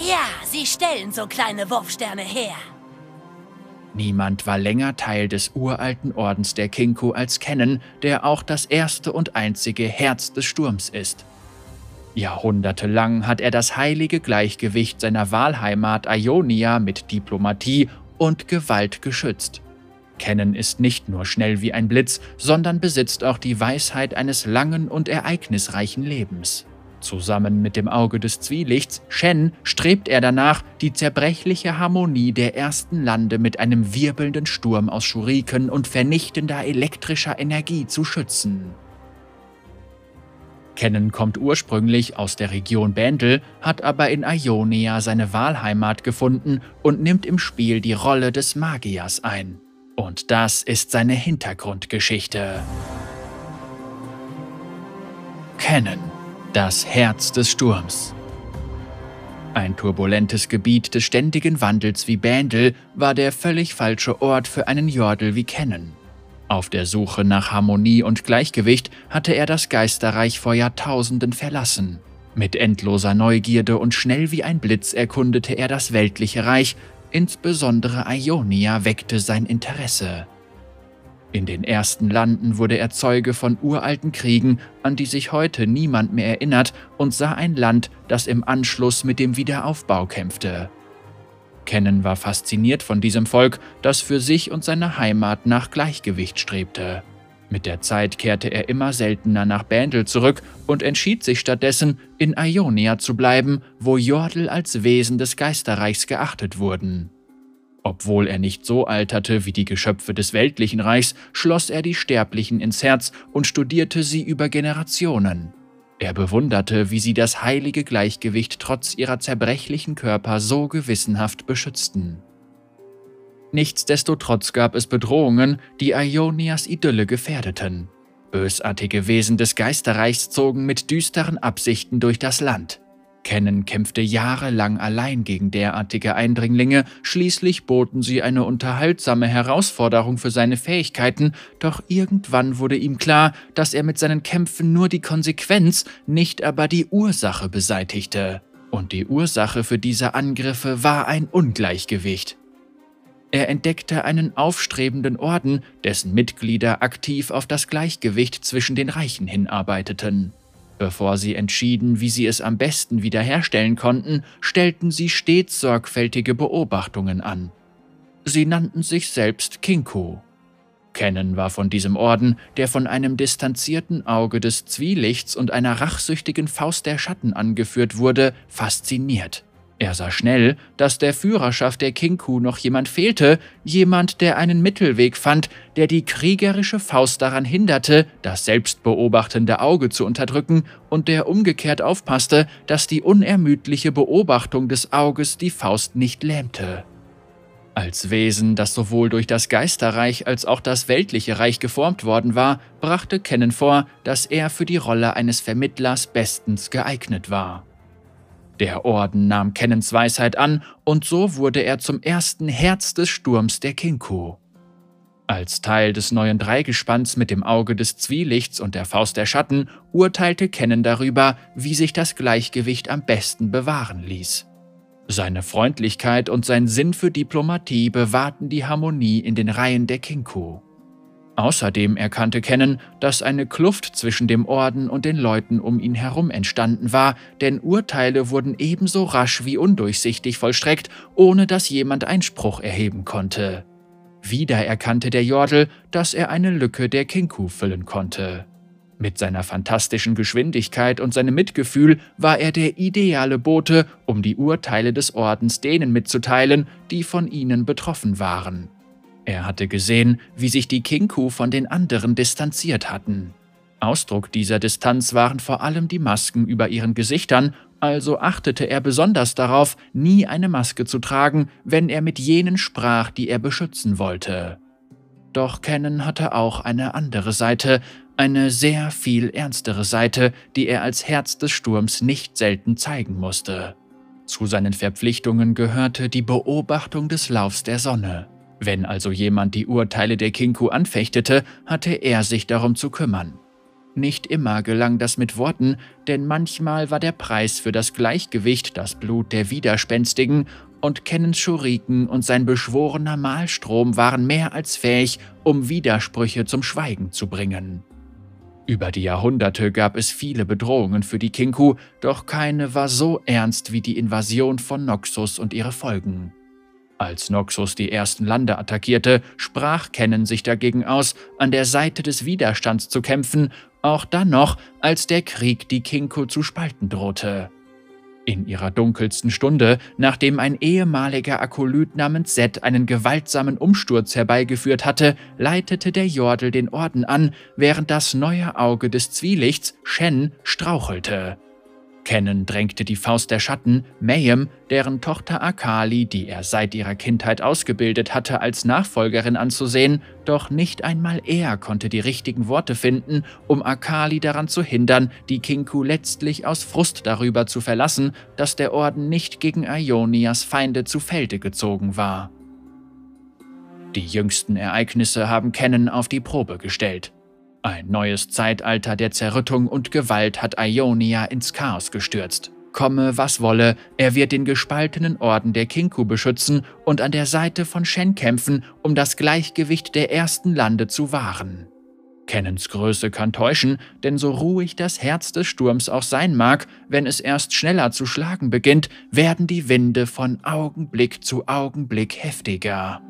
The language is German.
Ja, sie stellen so kleine Wurfsterne her. Niemand war länger Teil des uralten Ordens der Kinku als Kennen, der auch das erste und einzige Herz des Sturms ist. Jahrhundertelang hat er das heilige Gleichgewicht seiner Wahlheimat Ionia mit Diplomatie und Gewalt geschützt. Kennen ist nicht nur schnell wie ein Blitz, sondern besitzt auch die Weisheit eines langen und ereignisreichen Lebens. Zusammen mit dem Auge des Zwielichts, Shen, strebt er danach, die zerbrechliche Harmonie der ersten Lande mit einem wirbelnden Sturm aus Schuriken und vernichtender elektrischer Energie zu schützen. Kennen kommt ursprünglich aus der Region Bandel, hat aber in Ionia seine Wahlheimat gefunden und nimmt im Spiel die Rolle des Magiers ein. Und das ist seine Hintergrundgeschichte. Kennen, das Herz des Sturms. Ein turbulentes Gebiet des ständigen Wandels wie Bandel war der völlig falsche Ort für einen Jordel wie Kennen. Auf der Suche nach Harmonie und Gleichgewicht hatte er das Geisterreich vor Jahrtausenden verlassen. Mit endloser Neugierde und schnell wie ein Blitz erkundete er das weltliche Reich, Insbesondere Ionia weckte sein Interesse. In den ersten Landen wurde er Zeuge von uralten Kriegen, an die sich heute niemand mehr erinnert, und sah ein Land, das im Anschluss mit dem Wiederaufbau kämpfte. Kennen war fasziniert von diesem Volk, das für sich und seine Heimat nach Gleichgewicht strebte. Mit der Zeit kehrte er immer seltener nach Bandel zurück und entschied sich stattdessen, in Ionia zu bleiben, wo Jordel als Wesen des Geisterreichs geachtet wurden. Obwohl er nicht so alterte wie die Geschöpfe des weltlichen Reichs, schloss er die Sterblichen ins Herz und studierte sie über Generationen. Er bewunderte, wie sie das heilige Gleichgewicht trotz ihrer zerbrechlichen Körper so gewissenhaft beschützten. Nichtsdestotrotz gab es Bedrohungen, die Ionias Idylle gefährdeten. Bösartige Wesen des Geisterreichs zogen mit düsteren Absichten durch das Land. Kennen kämpfte jahrelang allein gegen derartige Eindringlinge, schließlich boten sie eine unterhaltsame Herausforderung für seine Fähigkeiten, doch irgendwann wurde ihm klar, dass er mit seinen Kämpfen nur die Konsequenz, nicht aber die Ursache beseitigte. Und die Ursache für diese Angriffe war ein Ungleichgewicht. Er entdeckte einen aufstrebenden Orden, dessen Mitglieder aktiv auf das Gleichgewicht zwischen den Reichen hinarbeiteten. Bevor sie entschieden, wie sie es am besten wiederherstellen konnten, stellten sie stets sorgfältige Beobachtungen an. Sie nannten sich selbst Kinku. Kennen war von diesem Orden, der von einem distanzierten Auge des Zwielichts und einer rachsüchtigen Faust der Schatten angeführt wurde, fasziniert. Er sah schnell, dass der Führerschaft der Kinku noch jemand fehlte, jemand, der einen Mittelweg fand, der die kriegerische Faust daran hinderte, das selbstbeobachtende Auge zu unterdrücken und der umgekehrt aufpasste, dass die unermüdliche Beobachtung des Auges die Faust nicht lähmte. Als Wesen, das sowohl durch das Geisterreich als auch das weltliche Reich geformt worden war, brachte Kennen vor, dass er für die Rolle eines Vermittlers bestens geeignet war. Der Orden nahm Kennens Weisheit an und so wurde er zum ersten Herz des Sturms der Kinku. Als Teil des neuen Dreigespanns mit dem Auge des Zwielichts und der Faust der Schatten urteilte Kennen darüber, wie sich das Gleichgewicht am besten bewahren ließ. Seine Freundlichkeit und sein Sinn für Diplomatie bewahrten die Harmonie in den Reihen der Kinku. Außerdem erkannte Kennen, dass eine Kluft zwischen dem Orden und den Leuten um ihn herum entstanden war, denn Urteile wurden ebenso rasch wie undurchsichtig vollstreckt, ohne dass jemand Einspruch erheben konnte. Wieder erkannte der Jordel, dass er eine Lücke der Kinku füllen konnte. Mit seiner fantastischen Geschwindigkeit und seinem Mitgefühl war er der ideale Bote, um die Urteile des Ordens denen mitzuteilen, die von ihnen betroffen waren. Er hatte gesehen, wie sich die Kinku von den anderen distanziert hatten. Ausdruck dieser Distanz waren vor allem die Masken über ihren Gesichtern, also achtete er besonders darauf, nie eine Maske zu tragen, wenn er mit jenen sprach, die er beschützen wollte. Doch Kennen hatte auch eine andere Seite, eine sehr viel ernstere Seite, die er als Herz des Sturms nicht selten zeigen musste. Zu seinen Verpflichtungen gehörte die Beobachtung des Laufs der Sonne. Wenn also jemand die Urteile der Kinku anfechtete, hatte er sich darum zu kümmern. Nicht immer gelang das mit Worten, denn manchmal war der Preis für das Gleichgewicht das Blut der Widerspenstigen und Kennens Schuriken und sein beschworener Mahlstrom waren mehr als fähig, um Widersprüche zum Schweigen zu bringen. Über die Jahrhunderte gab es viele Bedrohungen für die Kinku, doch keine war so ernst wie die Invasion von Noxus und ihre Folgen. Als Noxus die ersten Lande attackierte, sprach Kennen sich dagegen aus, an der Seite des Widerstands zu kämpfen, auch dann noch, als der Krieg die Kinku zu spalten drohte. In ihrer dunkelsten Stunde, nachdem ein ehemaliger Akolyt namens Set einen gewaltsamen Umsturz herbeigeführt hatte, leitete der Jordel den Orden an, während das neue Auge des Zwielichts, Shen, strauchelte. Kennen drängte die Faust der Schatten, Mayhem, deren Tochter Akali, die er seit ihrer Kindheit ausgebildet hatte, als Nachfolgerin anzusehen, doch nicht einmal er konnte die richtigen Worte finden, um Akali daran zu hindern, die Kinku letztlich aus Frust darüber zu verlassen, dass der Orden nicht gegen Ionias Feinde zu Felde gezogen war. Die jüngsten Ereignisse haben Kennen auf die Probe gestellt. Ein neues Zeitalter der Zerrüttung und Gewalt hat Ionia ins Chaos gestürzt. Komme, was wolle, er wird den gespaltenen Orden der Kinku beschützen und an der Seite von Shen kämpfen, um das Gleichgewicht der ersten Lande zu wahren. Kennens Größe kann täuschen, denn so ruhig das Herz des Sturms auch sein mag, wenn es erst schneller zu schlagen beginnt, werden die Winde von Augenblick zu Augenblick heftiger.